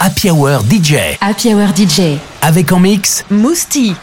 Happy Hour DJ. Happy Hour DJ. Avec en mix Mousti.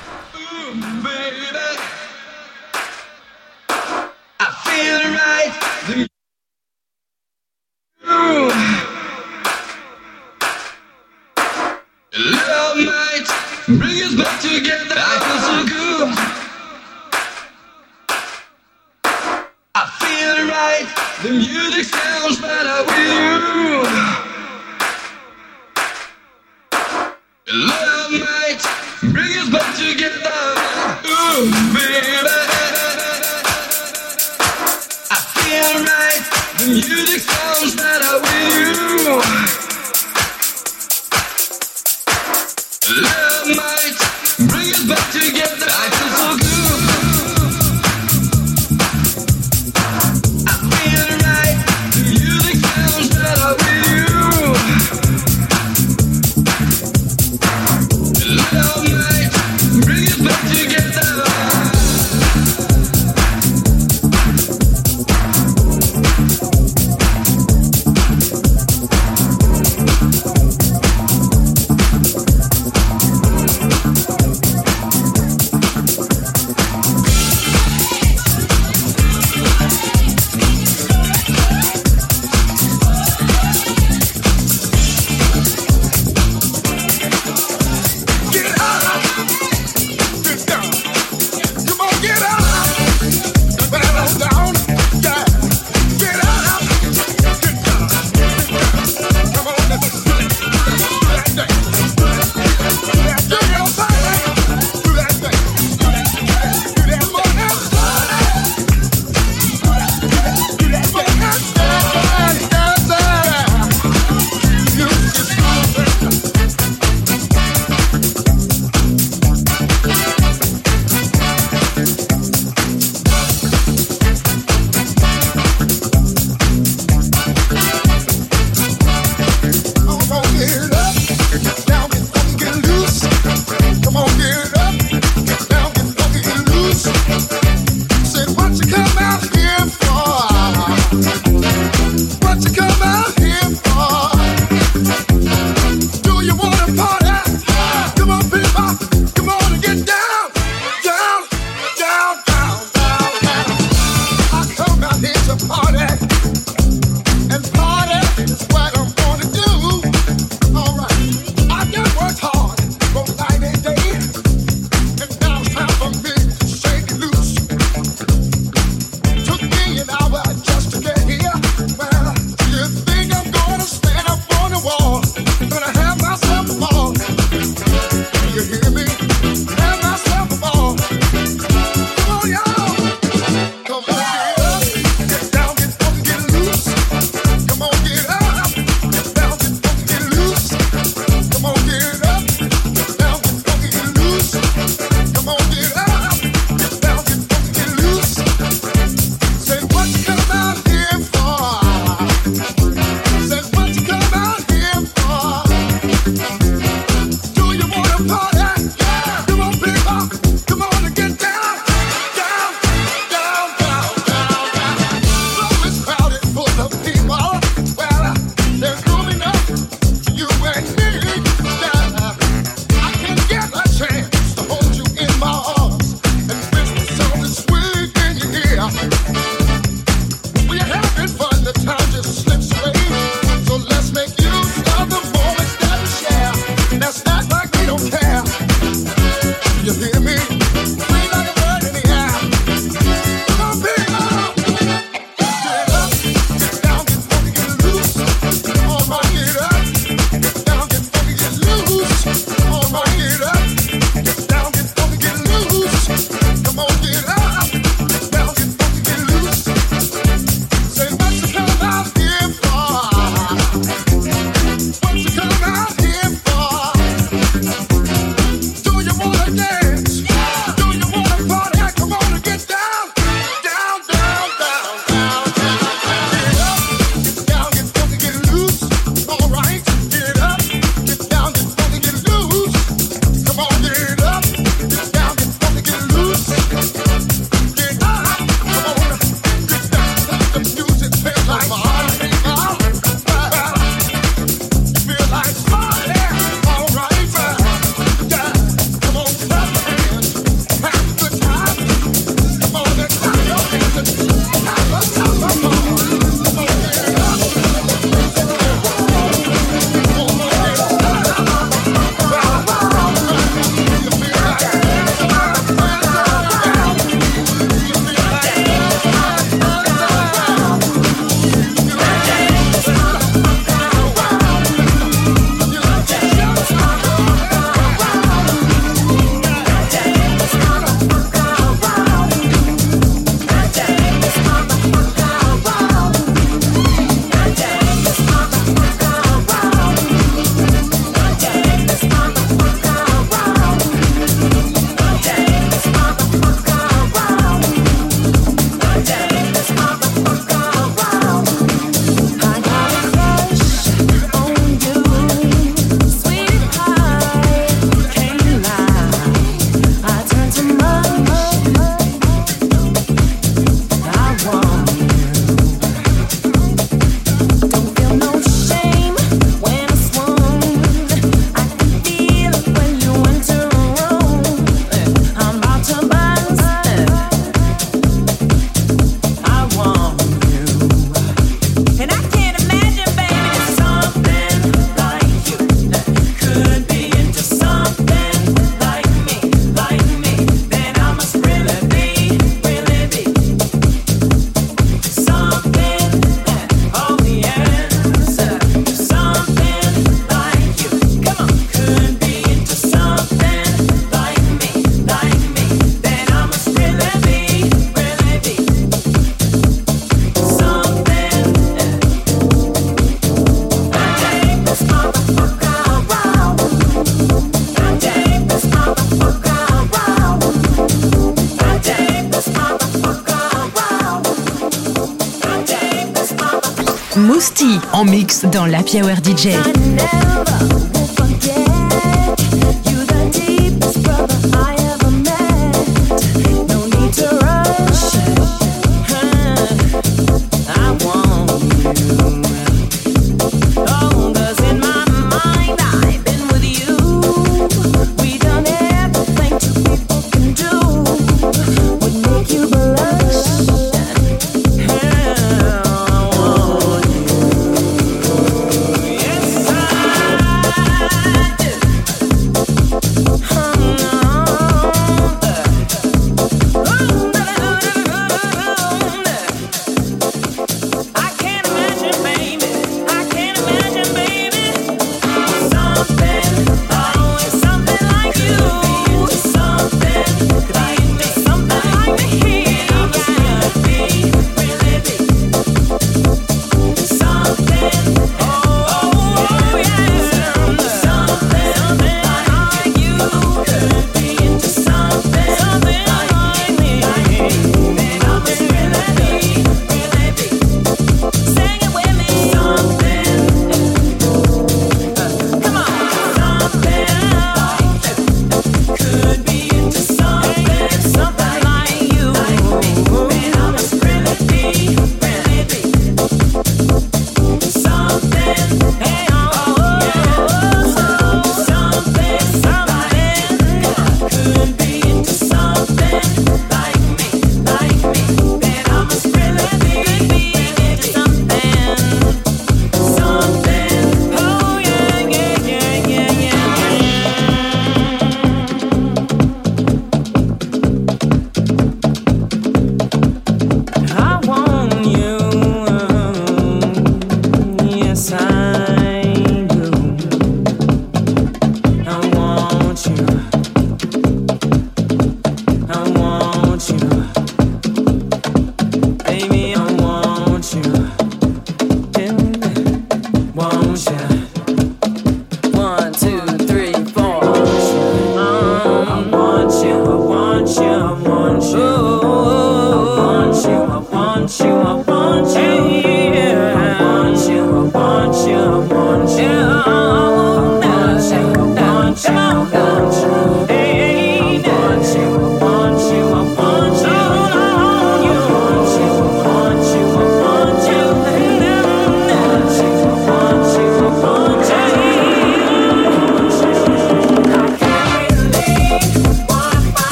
Mousty en mix dans la Hour DJ.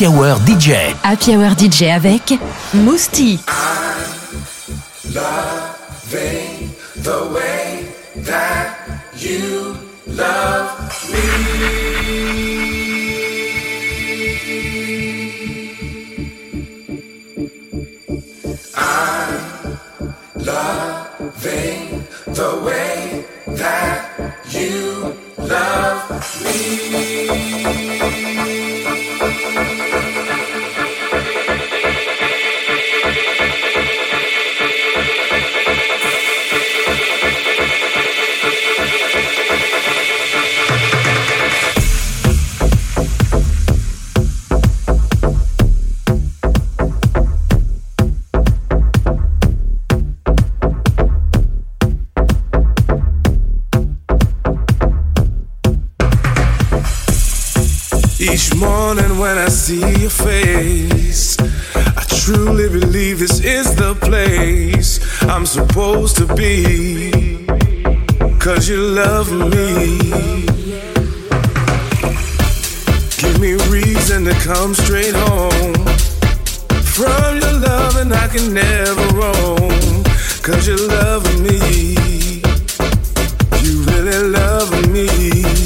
Happy Hour DJ. Avec Mousti. Cause you love me. Give me reason to come straight home. From your love, and I can never roam. Cause you love me. You really love me.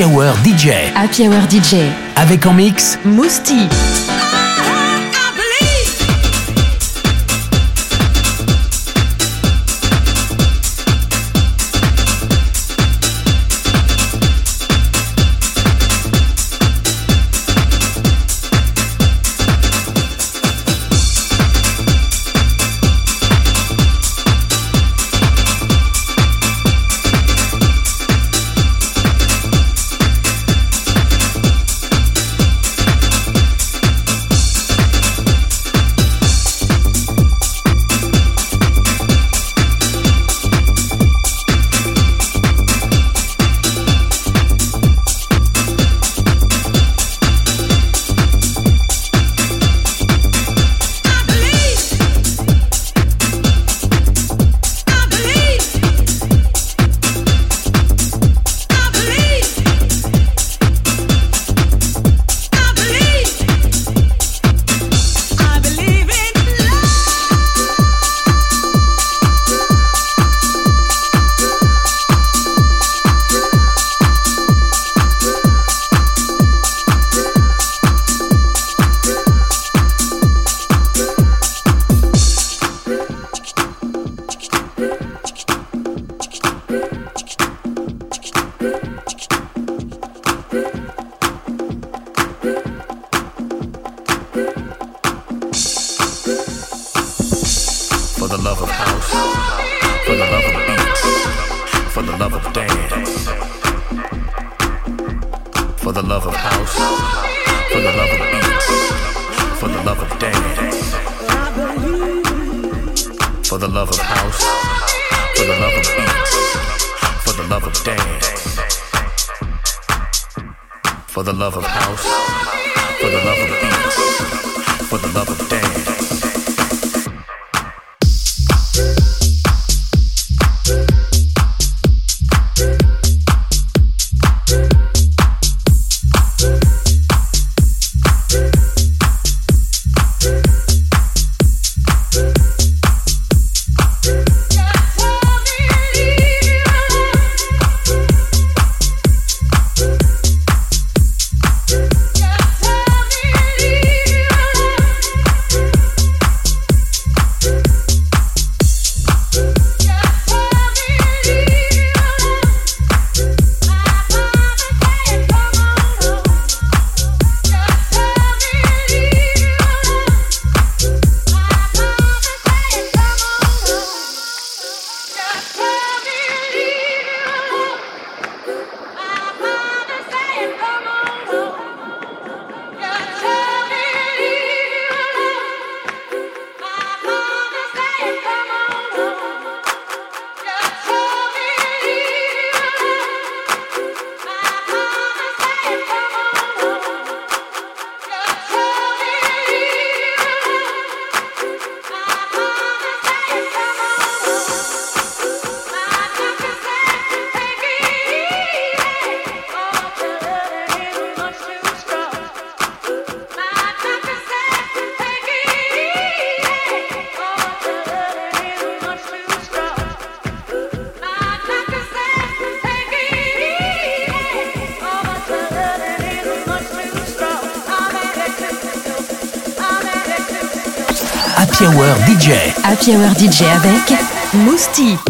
Happy Hour DJ. Avec en mix Mousti. love of house, for the love of beats, for the love of dance. For the love of house, for the love of beats, for the love of dance. For the love of house, for the love of beats, for the love of dance. For the love of house, for the love of beats, for the love of dance. Happy DJ avec Mousti.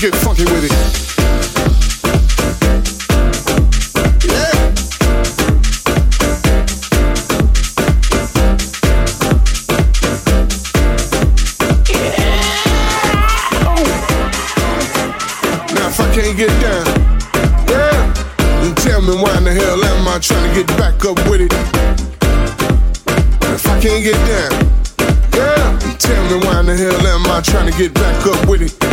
Let's get funky with it. Get down, yeah, then tell me why in the hell am I trying to get back up with it? If I can't get down, yeah, then tell me why in the hell am I trying to get back up with it?